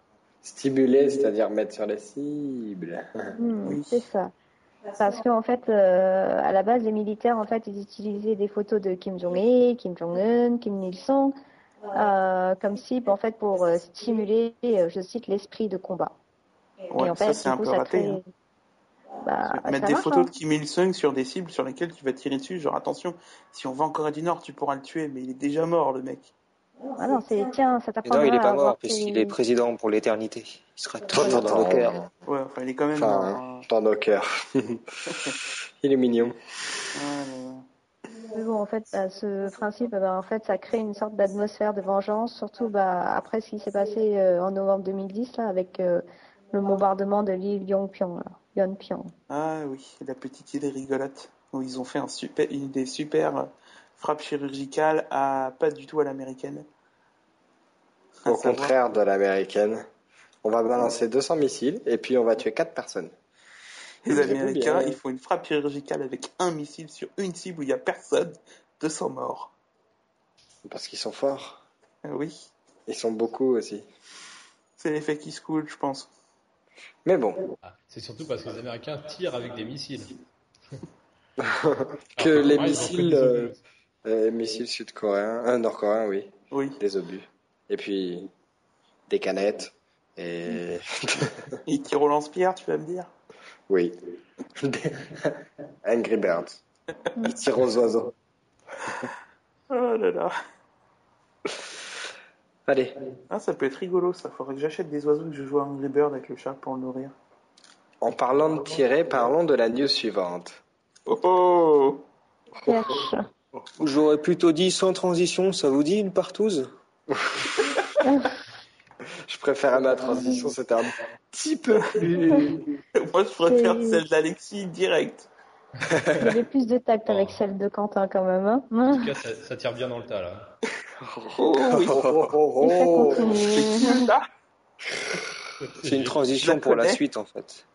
Stimuler, c'est-à-dire mettre sur les cibles. Hmm, Oui. C'est ça. Parce qu'en fait, euh, à la base, les militaires, en fait, ils utilisaient des photos de Kim Jong-il, Kim Jong-un, Kim Il-sung, euh, comme cible, en fait, pour stimuler, je cite, l'esprit de combat. Ouais, Et en ça c'est un coup, peu raté. crée- hein. Bah, Mettre des marche, photos hein. de Kim Il-sung sur des cibles sur lesquelles tu vas tirer dessus, genre attention, si on va en Corée du Nord, tu pourras le tuer, mais il est déjà mort le mec. Ah non, c'est tiens, ça Mais t'apprendra non, il est pas mort, puisqu'il est président pour l'éternité. Il sera toujours dans nos cœurs. Ouais, enfin, il est quand même. Enfin, dans nos cœurs. il est mignon. ouais. Mais bon, en fait, bah, ce principe, bah, en fait, ça crée une sorte d'atmosphère de vengeance, surtout bah, après ce qui s'est passé euh, en novembre 2010 là, avec euh, le bombardement de l'île. Yonpyong. Ah oui, la petite île rigolote où ils ont fait un super, une des super frappes chirurgicales à pas du tout à l'américaine. Au savoir- contraire de l'américaine. On va balancer 200 missiles et puis on va tuer 4 personnes. Les Vous Américains, bien. ils font une frappe chirurgicale avec un missile sur une cible où il y a personne, 200 morts. Parce qu'ils sont forts. Ah oui, Ils sont beaucoup aussi. c'est l'effet qui se coule, je pense. Mais bon, Ah, c'est surtout parce que les Américains tirent avec des missiles. que Alors, les moi, ont missiles, euh, euh, missiles sud-coréens, euh, nord-coréens, oui, Oui, des obus. Et puis des canettes. Et ils tirent au lance-pierre, tu vas me dire? oui, Angry Birds. Ils tirent aux oiseaux. Oh là là. Allez, Ah, ça peut être rigolo, ça. Faudrait que j'achète des oiseaux et que je joue à Angry Bird avec le chat pour le nourrir. en parlant de tirer, parlons de la news suivante. Oh oh. J'aurais plutôt dit sans transition, ça vous dit une partouze? Je préfère ma transition, c'était un petit peu plus. Moi, je préfère celle d'Alexis direct. Il y avait plus de tact avec celle de Quentin quand même. Hein. En tout cas, ça, ça tire bien dans le tas là. Oh oui. Oh, oh, oh. C'est une transition la pour la suite en fait.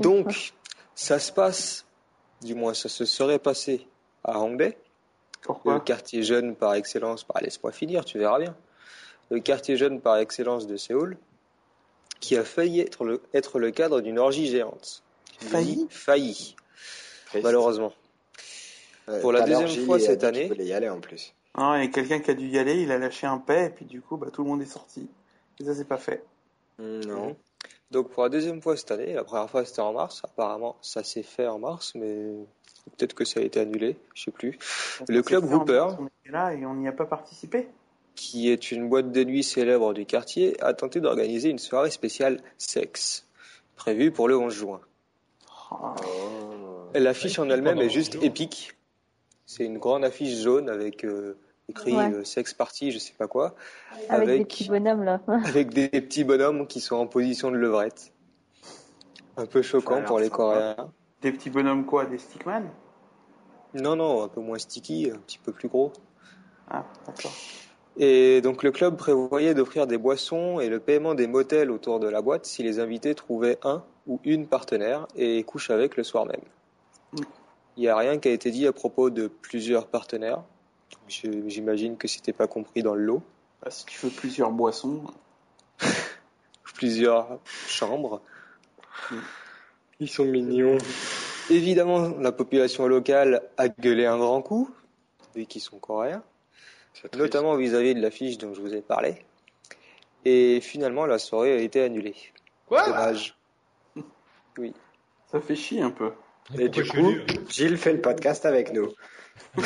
Donc, ça se passe, du moins ça se serait passé à Hongdae, le quartier jeune par excellence, bah, laisse-moi finir, tu verras bien. Le quartier jeune par excellence de Séoul, qui a failli être le, être le cadre d'une orgie géante. Failli? Failli, malheureusement. Ouais, Pour la deuxième Gilles, fois il cette année. voulait y aller en plus. Non, il y a quelqu'un qui a dû y aller, il a lâché un paix, et puis du coup, bah, tout le monde est sorti. Et ça, c'est pas fait. Non. Donc pour la deuxième fois cette année, la première fois c'était en mars, apparemment ça s'est fait en mars, mais peut-être que ça a été annulé, je sais plus. Le club Hooper, mars, On était là et on n'y a pas participé. qui est une boîte de nuit célèbre du quartier, a tenté d'organiser une soirée spéciale sexe, prévue pour le 11 juin. Oh, Oh. L'affiche en elle-même est juste épique. C'est une grande affiche jaune avec euh, écrit Ouais. euh, sex party, je sais pas quoi, Avec, des petits bonhommes là. avec des petits bonhommes qui sont en position de levrette. Un peu choquant pour les sympa. Coréens. Des petits bonhommes quoi Des stickman? Non, non, un peu moins sticky, un petit peu plus gros. Ah, d'accord. Et donc le club prévoyait d'offrir des boissons et le paiement des motels autour de la boîte si les invités trouvaient un ou une partenaire et couchent avec le soir même. Il n'y a rien qui a été dit à propos de plusieurs partenaires. J'imagine que c'était pas compris dans le lot. Bah, si tu veux plusieurs boissons, Plusieurs chambres. Ils sont mignons. Évidemment, la population locale a gueulé un grand coup, vu qu'ils sont coréens. Notamment vis-à-vis de l'affiche dont je vous ai parlé. Et finalement, la soirée a été annulée. Quoi? Dommage. ça fait chier un peu. Et du coup, Gilles fait le podcast avec nous.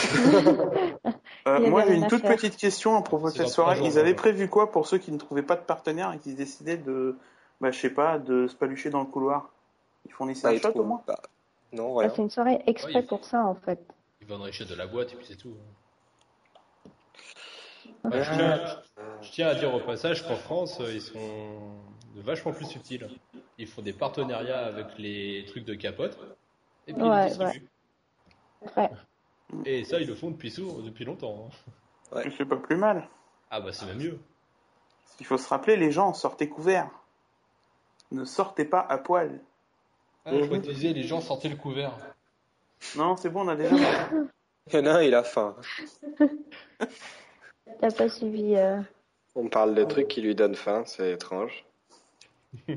Euh, moi, j'ai une toute faire. petite question à propos de cette soirée. Ils avaient prévu quoi pour ceux qui ne trouvaient pas de partenaire et qui décidaient de, bah, je sais pas, de se palucher dans le couloir? Ils fournissaient Bah, un ils shot au moins? pas. Non, Ah, voilà. c'est une soirée exprès Ouais, pour ça en fait. Ils vendraient chez de la boîte et puis c'est tout. Ah. Ouais, je, tiens, je tiens à dire au passage qu'en France, euh, ils sont vachement plus subtils. Ils font des partenariats avec les trucs de capote et puis ils Ouais, les distribuent. Ouais. Et ça, ils le font depuis, depuis longtemps. hein. Ouais. C'est pas plus mal. Ah bah c'est même mieux. Il faut se rappeler, les gens, sortez couverts. Ne sortez pas à poil. Ah, je crois que tu disais, les gens sortaient le couvert. Non, c'est bon, on a déjà. Il y en a un, il a faim. T'as pas suivi. euh, On parle de trucs qui lui donnent faim, c'est étrange.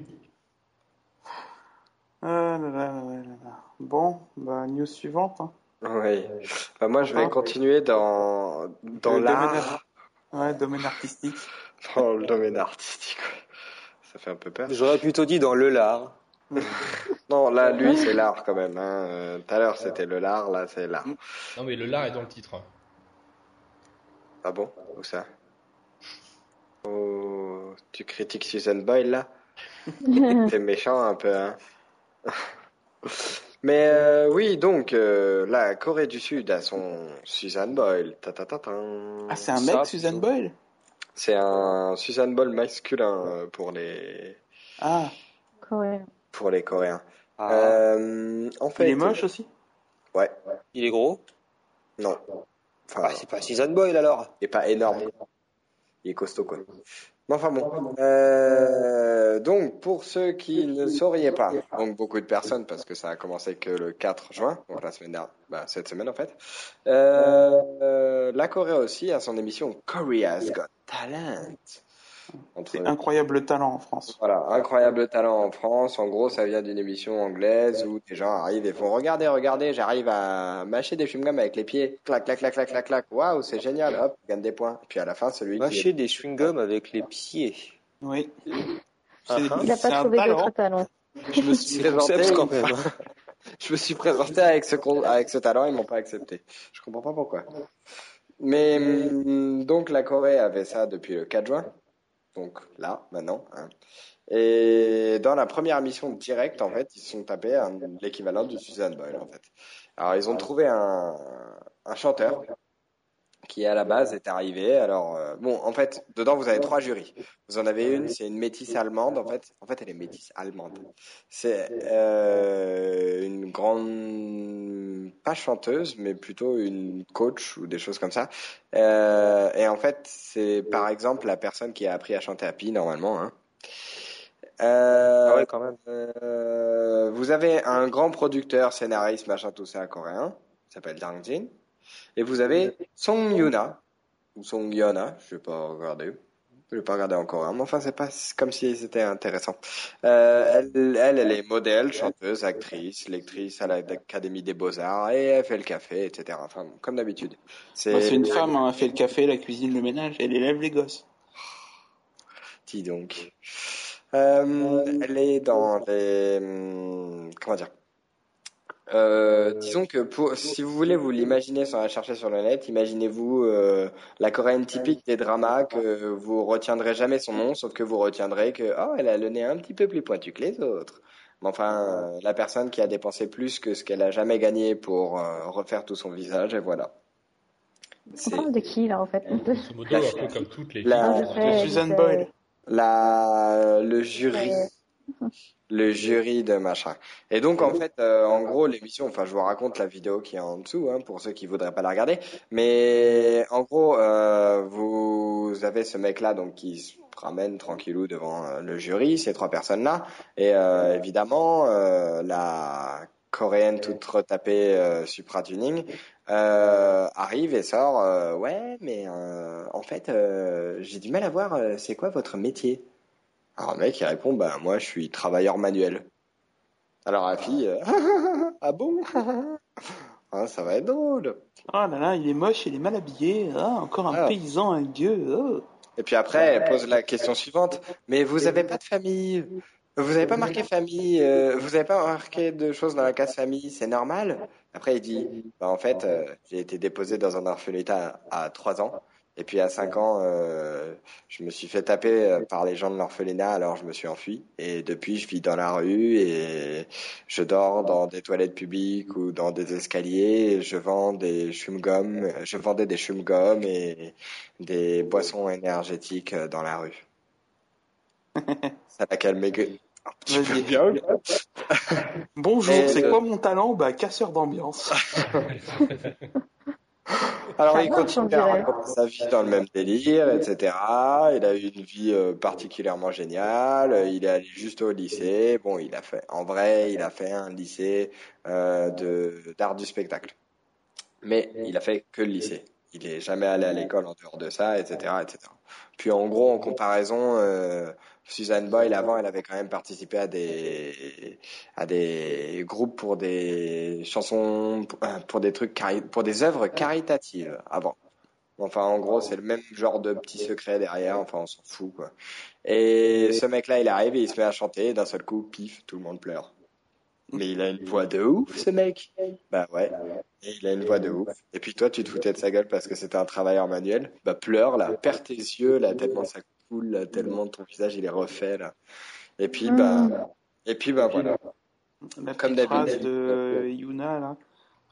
Ah là là là là là là. Bon, bah, news suivante. hein. Oui. Bah, moi, je vais Ah. continuer dans, dans Le domaine l'art, Ouais, domaine artistique. dans le domaine artistique. ouais. Ça fait un peu peur. J'aurais plutôt dit dans le lard. Non, là, lui, c'est l'art quand même. hein. Euh, Tout à l'heure, c'était le l'art, là, c'est l'art. Non mais le lard est dans le titre. Mm. Ah bon? Où ça? Oh, tu critiques Susan Boyle là? T'es méchant un peu, hein Mais euh, oui, donc euh, la Corée du Sud a son Susan Boyle. Ta -ta -ta -ta. Ah, c'est un Ça, mec, Susan c'est- Boyle? C'est un Susan Boyle masculin euh, pour les Ah, Coréen. pour les Coréens. Ah, Euh, en fait, il est moche aussi? Ouais, il est gros? non. Enfin, Ah, c'est pas Susan Boyle alors. il est pas énorme. Il est costaud quoi. Mais enfin bon. Euh, donc pour ceux qui ne sauriez pas, donc beaucoup de personnes parce que ça a commencé que le 4 juin, bon, la semaine dernière, bah, cette semaine en fait. Euh, euh, la Corée aussi a son émission Korea's Got Talent. Entre- C'est incroyable talent en France. Voilà, incroyable talent en France. En gros, ça vient d'une émission anglaise où des gens arrivent et font regardez, regardez, j'arrive à mâcher des chewing-gums avec les pieds. Clac, clac, clac, clac, clac, clac. Waouh, c'est génial. Hop, gagne des points. Et puis à la fin, celui qui Mâcher des chewing-gums avec les pieds. Oui. Ah, C'est- ah. Il n'a pas un trouvé talent. d'autres talents. je me suis présenté concept quand même. je me suis présenté avec ce con- avec ce talent, ils m'ont pas accepté. Je comprends pas pourquoi. Mais hum, donc la Corée avait ça depuis le 4 juin. Donc là, maintenant. hein. Et dans la première émission directe, en fait, ils se sont tapés l'équivalent du Susan Boyle, en fait. Alors ils ont trouvé un, un chanteur qui à la base est arrivé. Alors euh, bon, en fait, dedans vous avez trois jurys. Vous en avez une, c'est une métisse allemande. En fait, en fait, elle est métisse allemande. C'est euh, une grande, pas chanteuse, mais plutôt une coach ou des choses comme ça. Euh, et en fait, c'est par exemple la personne qui a appris à chanter Happy normalement. Hein. Ah ouais, quand même. vous avez un grand producteur, scénariste, machin, tout ça, coréen, s'appelle Jang Jin. Et vous avez Song Yuna, ou Song Yona, je vais pas regarder. Je vais pas regarder en coréen, mais enfin, c'est pas comme si c'était intéressant. Euh, elle, elle, elle est modèle, chanteuse, actrice, lectrice à l'Académie des Beaux-Arts, et elle fait le café, etc. Enfin, comme d'habitude. C'est une femme, hein, elle fait le café, la cuisine, le ménage, elle élève les gosses. Dis donc. Euh, elle est dans les... hum, Comment dire euh, disons que pour, si vous voulez vous l'imaginer sans la chercher sur le net, imaginez-vous euh, la coréenne typique des dramas que vous retiendrez jamais son nom, sauf que vous retiendrez que oh elle a le nez un petit peu plus pointu que les autres. Mais enfin, euh, la personne qui a dépensé plus que ce qu'elle a jamais gagné pour euh, refaire tout son visage, et voilà. On C'est parle de qui là en fait? Modo, un peu comme toutes les La- Susan sais. Boyle. la le jury. Ouais. Le jury de machin. Et donc en fait, euh, en gros, l'émission, enfin, je vous raconte la vidéo qui est en dessous, hein, pour ceux qui voudraient pas la regarder. Mais en gros, euh, vous avez ce mec-là, donc qui se ramène tranquillou devant euh, le jury, ces trois personnes-là, et euh, évidemment euh, la coréenne toute retapée euh, Supra Tuning euh, arrive et sort. euh, ouais, mais euh, en fait, euh, j'ai du mal à voir. euh, c'est quoi votre métier? Alors le mec il répond bah moi je suis travailleur manuel. Alors la fille euh, ah bon? Ah, ça va être drôle. Oh là là, il est moche, il est mal habillé. Ah, encore un Ah. paysan, un gueux. Oh. Et puis après elle pose la question suivante mais vous avez pas de famille? Vous avez pas marqué famille euh, Vous avez pas marqué de choses dans la case famille C'est normal? Après il dit bah en fait euh, j'ai été déposé dans un orphelinat à 3 ans. Et puis à 5 ans, euh, je me suis fait taper euh, par les gens de l'orphelinat, alors je me suis enfui. Et depuis, je vis dans la rue et je dors dans des toilettes publiques ou dans des escaliers. Et je vends des chewing-gums, je vendais des chewing-gums et des boissons énergétiques euh, dans la rue. Ça l'a calmé que... Bien. Bonjour, c'est le- quoi mon talent? Bah, casseur d'ambiance. Alors Ça il marche, continue on à raconter sa vie dans le même délire, etc. Il a eu une vie euh, particulièrement géniale. Il est allé juste au lycée. Bon, il a fait, en vrai, il a fait un lycée euh, de d'art du spectacle. Mais il a fait que le lycée. Il est jamais allé à l'école en dehors de ça, etc., etc. Puis en gros, en comparaison, euh, Suzanne Boyle avant, elle avait quand même participé à des à des groupes pour des chansons, pour des trucs, cari- pour des œuvres caritatives avant. Enfin, en gros, c'est le même genre de petit secret derrière. Enfin, on s'en fout, quoi. Et ce mec-là, il arrive et il se met à chanter. et D'un seul coup, pif, tout le monde pleure. Mais il a une voix de ouf, ce mec. Bah ouais. Et il a une voix de ouf. Et puis toi, tu te foutais de sa gueule parce que c'était un travailleur manuel. Bah pleure, là. Perds tes yeux, là, tellement ça là, tellement ton visage, il est refait, là. Et puis, bah, et puis, bah, voilà. La Comme d'habitude. de Yuna, là.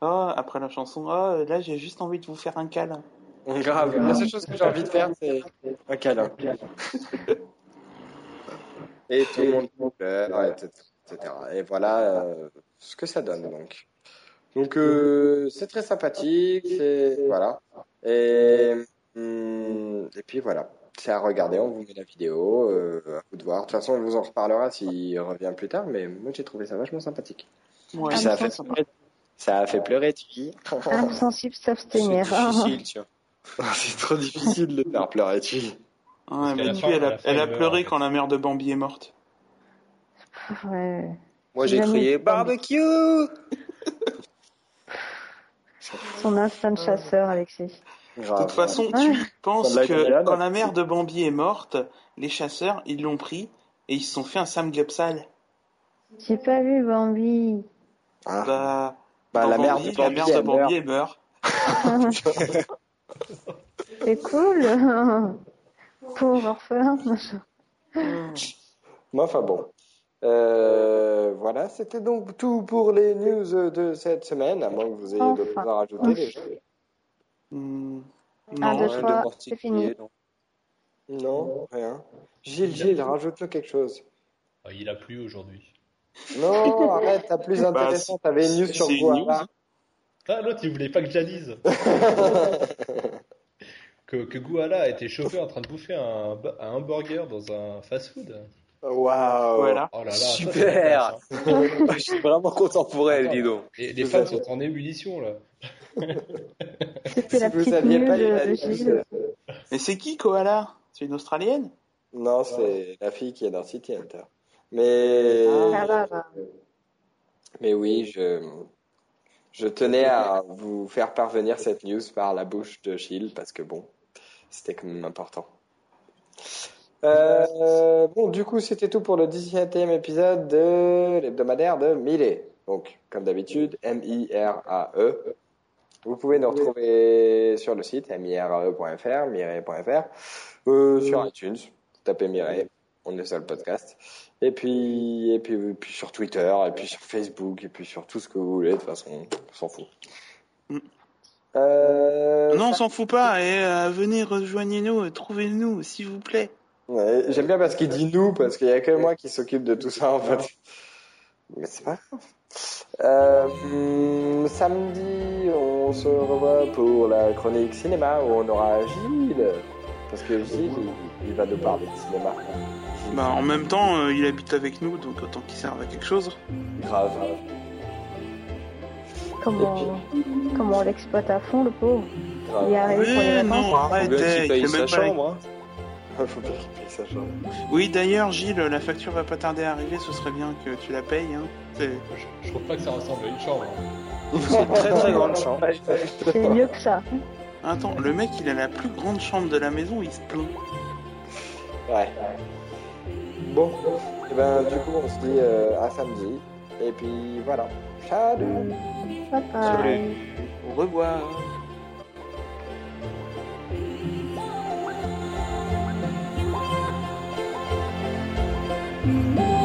Oh, après la chanson, oh, là, j'ai juste envie de vous faire un câlin. Grave. La seule chose que j'ai envie de faire, c'est un câlin. Et tout le monde pleure, etc. etc. Et voilà euh, ce que ça donne, donc. Donc, euh, c'est très sympathique, c'est, voilà. Et, hum, et puis voilà. C'est à regarder, on vous met la vidéo, euh, à vous de voir. De toute façon, on vous en reparlera s'il revient plus tard, mais moi j'ai trouvé ça vachement sympathique. Ouais, Puis ça a fait pleurer, ça a fait pleurer Thuy. Âme sensible s'abstenir. C'est difficile, tiens. C'est trop difficile de faire pleurer Thuy. Ouais, mais tu, elle a, elle a pleuré en fait. quand la mère de Bambi est morte. Ouais. Moi, j'ai crié barbecue Son instinct de chasseur, Alexis. De toute façon, Ouais. tu penses que quand la mère de Bambi est morte, les chasseurs, ils l'ont pris et ils se sont fait un Sam Gupsal. J'ai pas vu Bambi. Ah, Bah, bah, la mère Bambi, de la Bambi, mère de. Bambi, elle meurt. C'est cool. Pauvre orphelin. Mais enfin bon. Euh, voilà, c'était donc tout pour les news de cette semaine, à moins que vous ayez Enfin. d'autres choses à rajouter. Les. Hmm, Un, non, deux, Rien trois, de c'est fini. non. Non, rien. Gilles, Gilles, rajoute-nous quelque chose. Ah, il a plu aujourd'hui. Non, arrête, t'as plus intéressant. T'avais une news sur une Guadalajara. Ah, l'autre, il voulait pas que je la dise. que, que Guala a été chauffé en train de bouffer un, un hamburger dans un fast-food. Waouh. Voilà. Oh là là, Super. hein. Je suis vraiment content pour elle, dis donc. Et les fans sont en ébullition, là. C'était Si la vous petite pas, il de, a de. Mais c'est qui Koala? C'est une Australienne? Non, c'est la fille qui est dans City Hunter. Mais, Ah là là. mais oui, je, je tenais à vous faire parvenir cette news par la bouche de Gilles parce que bon, c'était quand même important. Euh, bon, du coup, c'était tout pour le 17e épisode de l'hebdomadaire de Millet. Donc, comme d'habitude, M-I-R-A-E. Vous pouvez nous retrouver sur le site mirae.fr, mireille.fr, euh, sur iTunes, tapez Mireille, on est sur le podcast. Et puis, et puis, et puis sur Twitter, et puis sur Facebook, et puis sur tout ce que vous voulez. De toute façon, on s'en fout. Mm. Euh, Non, on s'en fout pas. Et euh, venez, rejoignez-nous, trouvez-nous, s'il vous plaît. Ouais, J'aime bien parce qu'il dit nous, parce qu'il y a que moi qui s'occupe de tout ça en fait. Mais c'est pas grave. Euh, samedi, on se revoit pour la chronique cinéma où on aura Gilles. Parce que Gilles, il, il va nous parler de cinéma. Gilles, Bah, en même temps, euh, il habite avec nous, donc autant qu'il serve à quelque chose. grave. Comment, comment on l'exploite à fond, le pauvre? Il est arrivé pour les vacances. non, arrête, eh, qu'il il paye sa même pas la- chambre. hein. Faut bien qu'il paye sa chambre. Oui, d'ailleurs, Gilles, la facture va pas tarder à arriver, ce serait bien que tu la payes. Hein. C'est- Je, je trouve pas que ça ressemble à une chambre. hein. C'est une très très grande chambre. C'est mieux que ça. Attends, le mec, il a la plus grande chambre de la maison, il se plaint. Ouais. Bon, et ben du coup on se dit euh, à samedi. Et puis voilà. Salut Bye bye. Au revoir. love.